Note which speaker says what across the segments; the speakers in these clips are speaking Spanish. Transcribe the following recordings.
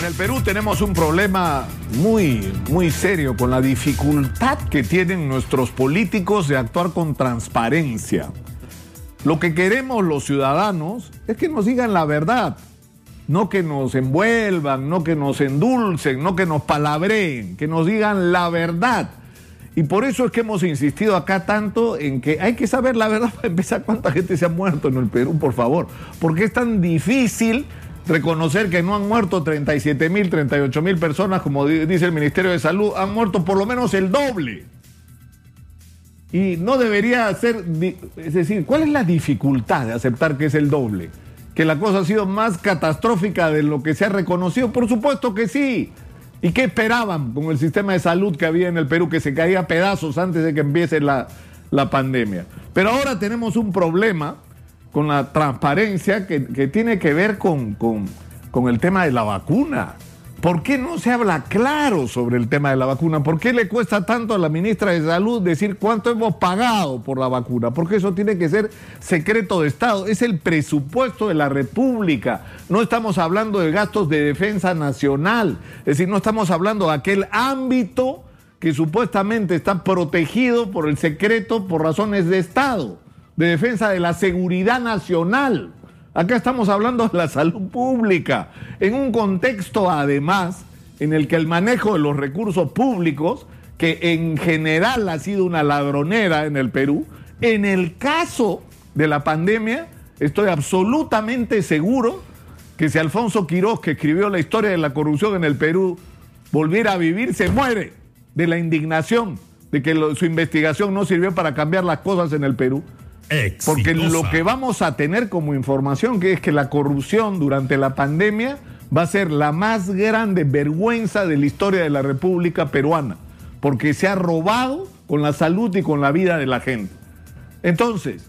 Speaker 1: En el Perú tenemos un problema muy, muy serio con la dificultad que tienen nuestros políticos de actuar con transparencia. Lo que queremos los ciudadanos es que nos digan la verdad, no que nos envuelvan, no que nos endulcen, no que nos palabreen, que nos digan la verdad. Y por eso es que hemos insistido acá tanto en que hay que saber la verdad para empezar cuánta gente se ha muerto en el Perú, por favor. Porque es tan difícil reconocer que no han muerto 37 mil, 38 mil personas, como dice el Ministerio de Salud, han muerto por lo menos el doble. Y no debería ser, es decir, ¿cuál es la dificultad de aceptar que es el doble? ¿Que la cosa ha sido más catastrófica de lo que se ha reconocido? Por supuesto que sí. ¿Y qué esperaban con el sistema de salud que había en el Perú, que se caía a pedazos antes de que empiece la, la pandemia? Pero ahora tenemos un problema con la transparencia que, tiene que ver con, con, el tema de la vacuna. ¿Por qué no se habla claro sobre el tema de la vacuna? ¿Por qué le cuesta tanto a la ministra de Salud decir cuánto hemos pagado por la vacuna? Porque eso tiene que ser secreto de Estado. Es el presupuesto de la República. No estamos hablando de gastos de defensa nacional. Es decir, no estamos hablando de aquel ámbito que supuestamente está protegido por el secreto por razones de Estado de defensa de la seguridad nacional. Acá estamos hablando de la salud pública, en un contexto además en el que el manejo de los recursos públicos, que en general ha sido una ladronera en el Perú, en el caso de la pandemia, estoy absolutamente seguro que si Alfonso Quiroz, que escribió la historia de la corrupción en el Perú, volviera a vivir, se muere de la indignación de que su investigación no sirvió para cambiar las cosas en el Perú. Porque lo que vamos a tener como información que es que la corrupción durante la pandemia va a ser la más grande vergüenza de la historia de la República Peruana, porque se ha robado con la salud y con la vida de la gente. Entonces,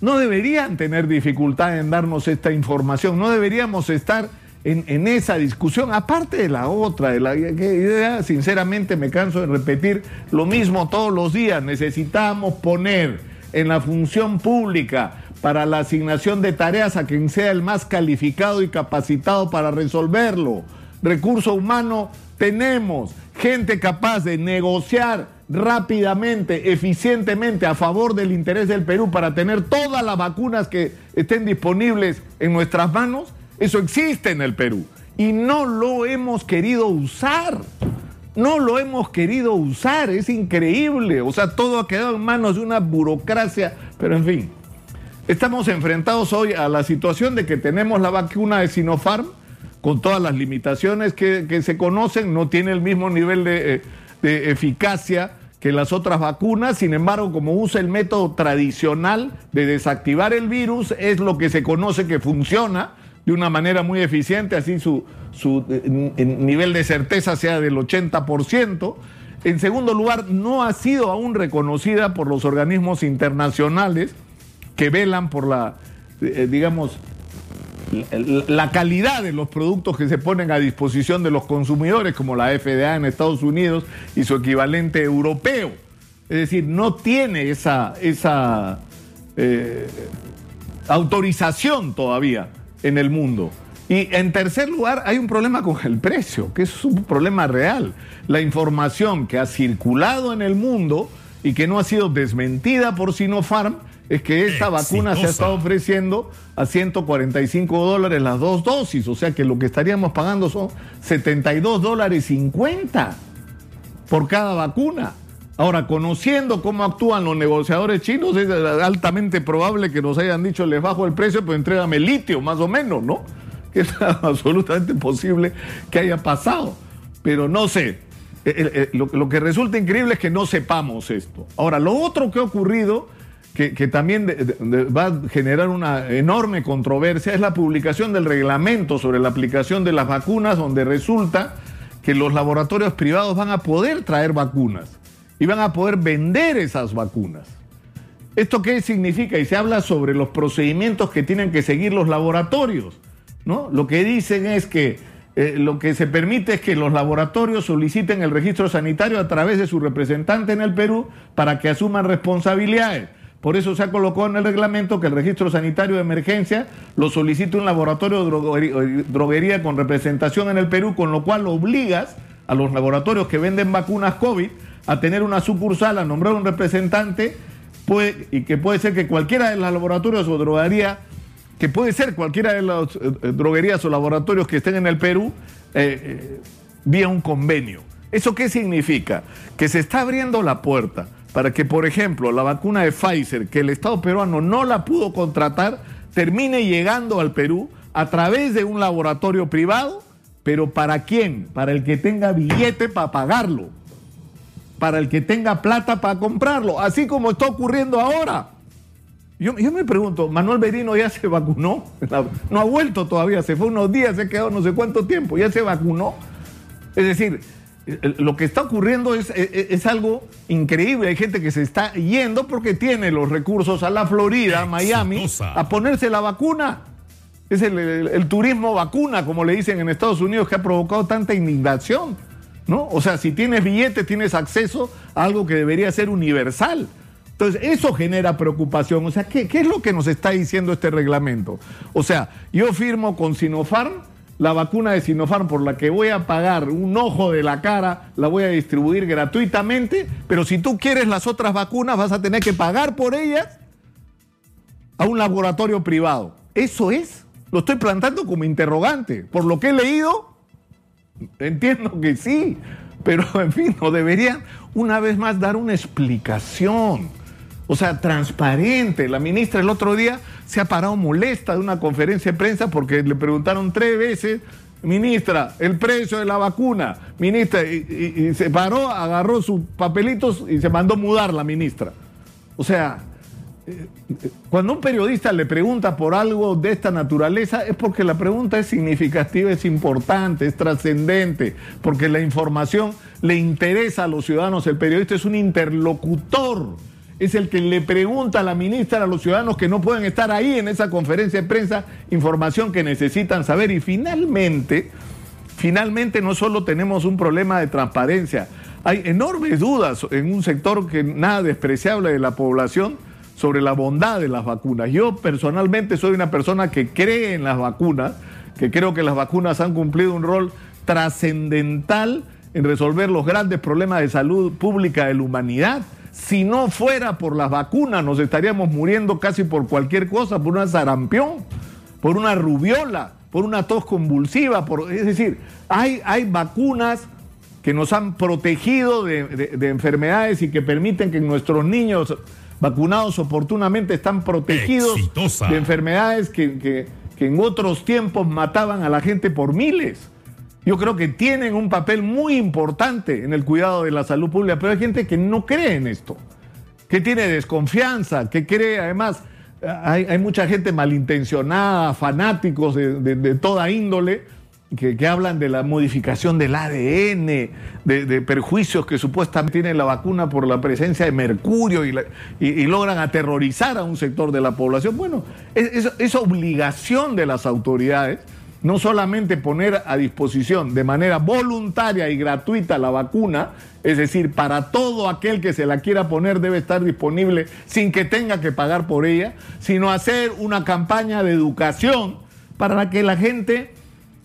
Speaker 1: no deberían tener dificultad en darnos esta información, no deberíamos estar en, en esa discusión, aparte de la otra, de la que sinceramente me canso de repetir lo mismo todos los días, necesitamos poner en la función pública para la asignación de tareas a quien sea el más calificado y capacitado para resolverlo. Recurso humano tenemos, gente capaz de negociar rápidamente, eficientemente a favor del interés del Perú para tener todas las vacunas que estén disponibles en nuestras manos. Eso existe en el Perú y no lo hemos querido usar no lo hemos querido usar, es increíble. O sea, todo ha quedado en manos de una burocracia, pero en fin. Estamos enfrentados hoy a la situación de que tenemos la vacuna de Sinopharm con todas las limitaciones que, se conocen, no tiene el mismo nivel eh, de eficacia que las otras vacunas, sin embargo, como usa el método tradicional de desactivar el virus, es lo que se conoce que funciona de una manera muy eficiente, así su, su eh, nivel de certeza sea del 80%. En segundo lugar, no ha sido aún reconocida por los organismos internacionales que velan por la, eh, digamos, la calidad de los productos que se ponen a disposición de los consumidores, como la FDA en Estados Unidos y su equivalente europeo. Es decir, no tiene esa, esa eh, autorización todavía en el mundo. Y en tercer lugar, hay un problema con el precio, que es un problema real. La información que ha circulado en el mundo y que no ha sido desmentida por Sinopharm es que esta vacuna se ha estado ofreciendo a 145 dólares las dos dosis, o sea que lo que estaríamos pagando son 72 dólares 50 por cada vacuna. Ahora, conociendo cómo actúan los negociadores chinos, es altamente probable que nos hayan dicho, les bajo el precio, pues entrégame litio, más o menos, ¿no? Que es absolutamente posible que haya pasado. Pero no sé, eh, eh, eh, lo, que resulta increíble es que no sepamos esto. Ahora, lo otro que ha ocurrido, que, también va a generar una enorme controversia, es la publicación del reglamento sobre la aplicación de las vacunas, donde resulta que los laboratorios privados van a poder traer vacunas y van a poder vender esas vacunas. ¿Esto qué significa? Y se habla sobre los procedimientos que tienen que seguir los laboratorios. ¿no? Lo que dicen es que eh, lo que se permite es que los laboratorios soliciten el registro sanitario a través de su representante en el Perú para que asuman responsabilidades. Por eso se ha colocado en el reglamento que el registro sanitario de emergencia lo solicite un laboratorio de droguería con representación en el Perú, con lo cual obligas a los laboratorios que venden vacunas COVID a tener una sucursal, a nombrar un representante, y que puede ser que cualquiera de los laboratorios o droguería, que puede ser cualquiera de las eh, eh, droguerías o laboratorios que estén en el Perú, eh, vía un convenio. ¿Eso qué significa? Que se está abriendo la puerta para que, por ejemplo, la vacuna de Pfizer, que el Estado peruano no la pudo contratar, termine llegando al Perú a través de un laboratorio privado, pero ¿para quién? Para el que tenga billete para pagarlo, para el que tenga plata para comprarlo, así como está ocurriendo ahora. Yo, me pregunto, Manuel Berino ya se vacunó, no ha vuelto todavía, se fue unos días, se ha quedado no sé cuánto tiempo, ya se vacunó. Es decir, lo que está ocurriendo es, es, algo increíble. Hay gente que se está yendo porque tiene los recursos a la Florida, a Miami, a ponerse la vacuna. Es el, turismo vacuna, como le dicen en Estados Unidos, que ha provocado tanta indignación. ¿No? O sea, si tienes billete, tienes acceso a algo que debería ser universal. Entonces, eso genera preocupación. O sea, ¿qué, qué es lo que nos está diciendo este reglamento? O sea, yo firmo con Sinopharm la vacuna de Sinopharm por la que voy a pagar un ojo de la cara, la voy a distribuir gratuitamente, pero si tú quieres las otras vacunas vas a tener que pagar por ellas a un laboratorio privado. Eso es, lo estoy plantando como interrogante. Por lo que he leído, entiendo que sí, pero en fin, no deberían una vez más dar una explicación. O sea, transparente. La ministra el otro día se ha parado molesta de una conferencia de prensa porque le preguntaron tres veces, ministra, el precio de la vacuna. Ministra, y, se paró, agarró sus papelitos y se mandó mudar la ministra. O sea, cuando un periodista le pregunta por algo de esta naturaleza es porque la pregunta es significativa, es importante, es trascendente, porque la información le interesa a los ciudadanos. El periodista es un interlocutor es el que le pregunta a la ministra a los ciudadanos que no pueden estar ahí en esa conferencia de prensa información que necesitan saber. Y finalmente, finalmente no solo tenemos un problema de transparencia, hay enormes dudas en un sector que nada despreciable de la población sobre la bondad de las vacunas. Yo personalmente soy una persona que cree en las vacunas, que creo que las vacunas han cumplido un rol trascendental en resolver los grandes problemas de salud pública de la humanidad si no fuera por las vacunas, nos estaríamos muriendo casi por cualquier cosa, por una sarampión, por una rubiola, por una tos convulsiva. Por, es decir, hay, hay vacunas que nos han protegido de, enfermedades y que permiten que nuestros niños vacunados oportunamente están protegidos de enfermedades que en otros tiempos mataban a la gente por miles. Yo creo que tienen un papel muy importante en el cuidado de la salud pública, pero hay gente que no cree en esto, que tiene desconfianza, que cree, además, hay, mucha gente malintencionada, fanáticos de, toda índole, que, hablan de la modificación del ADN, de, perjuicios que supuestamente tiene la vacuna por la presencia de mercurio y, logran aterrorizar a un sector de la población. Bueno, es obligación de las autoridades no solamente poner a disposición de manera voluntaria y gratuita la vacuna, es decir, para todo aquel que se la quiera poner debe estar disponible sin que tenga que pagar por ella, sino hacer una campaña de educación para que la gente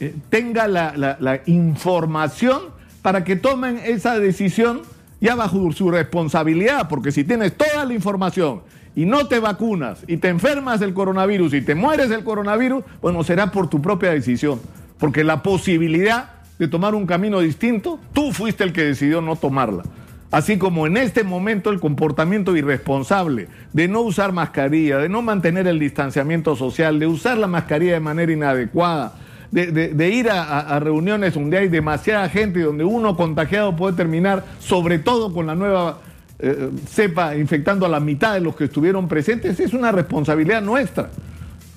Speaker 1: eh, tenga la, la información para que tomen esa decisión ya bajo su responsabilidad, porque si tienes toda la información y no te vacunas y te enfermas del coronavirus y te mueres del coronavirus, bueno, será por tu propia decisión. Porque la posibilidad de tomar un camino distinto, tú fuiste el que decidió no tomarla. Así como en este momento el comportamiento irresponsable de no usar mascarilla, de no mantener el distanciamiento social, de usar la mascarilla de manera inadecuada, de, ir a, reuniones donde hay demasiada gente y donde uno contagiado puede terminar, sobre todo con la nueva eh, sepa infectando a la mitad de los que estuvieron presentes, es una responsabilidad nuestra.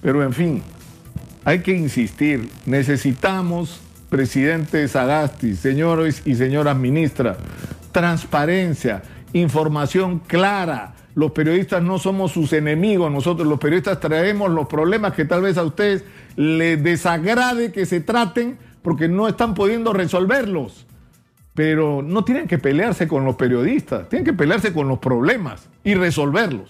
Speaker 1: Pero en fin, hay que insistir, necesitamos, presidente Sagasti, señores y señoras ministras, transparencia, información clara. Los periodistas no somos sus enemigos, nosotros los periodistas traemos los problemas que tal vez a ustedes les desagrade que se traten porque no están pudiendo resolverlos pero no tienen que pelearse con los periodistas, tienen que pelearse con los problemas y resolverlos.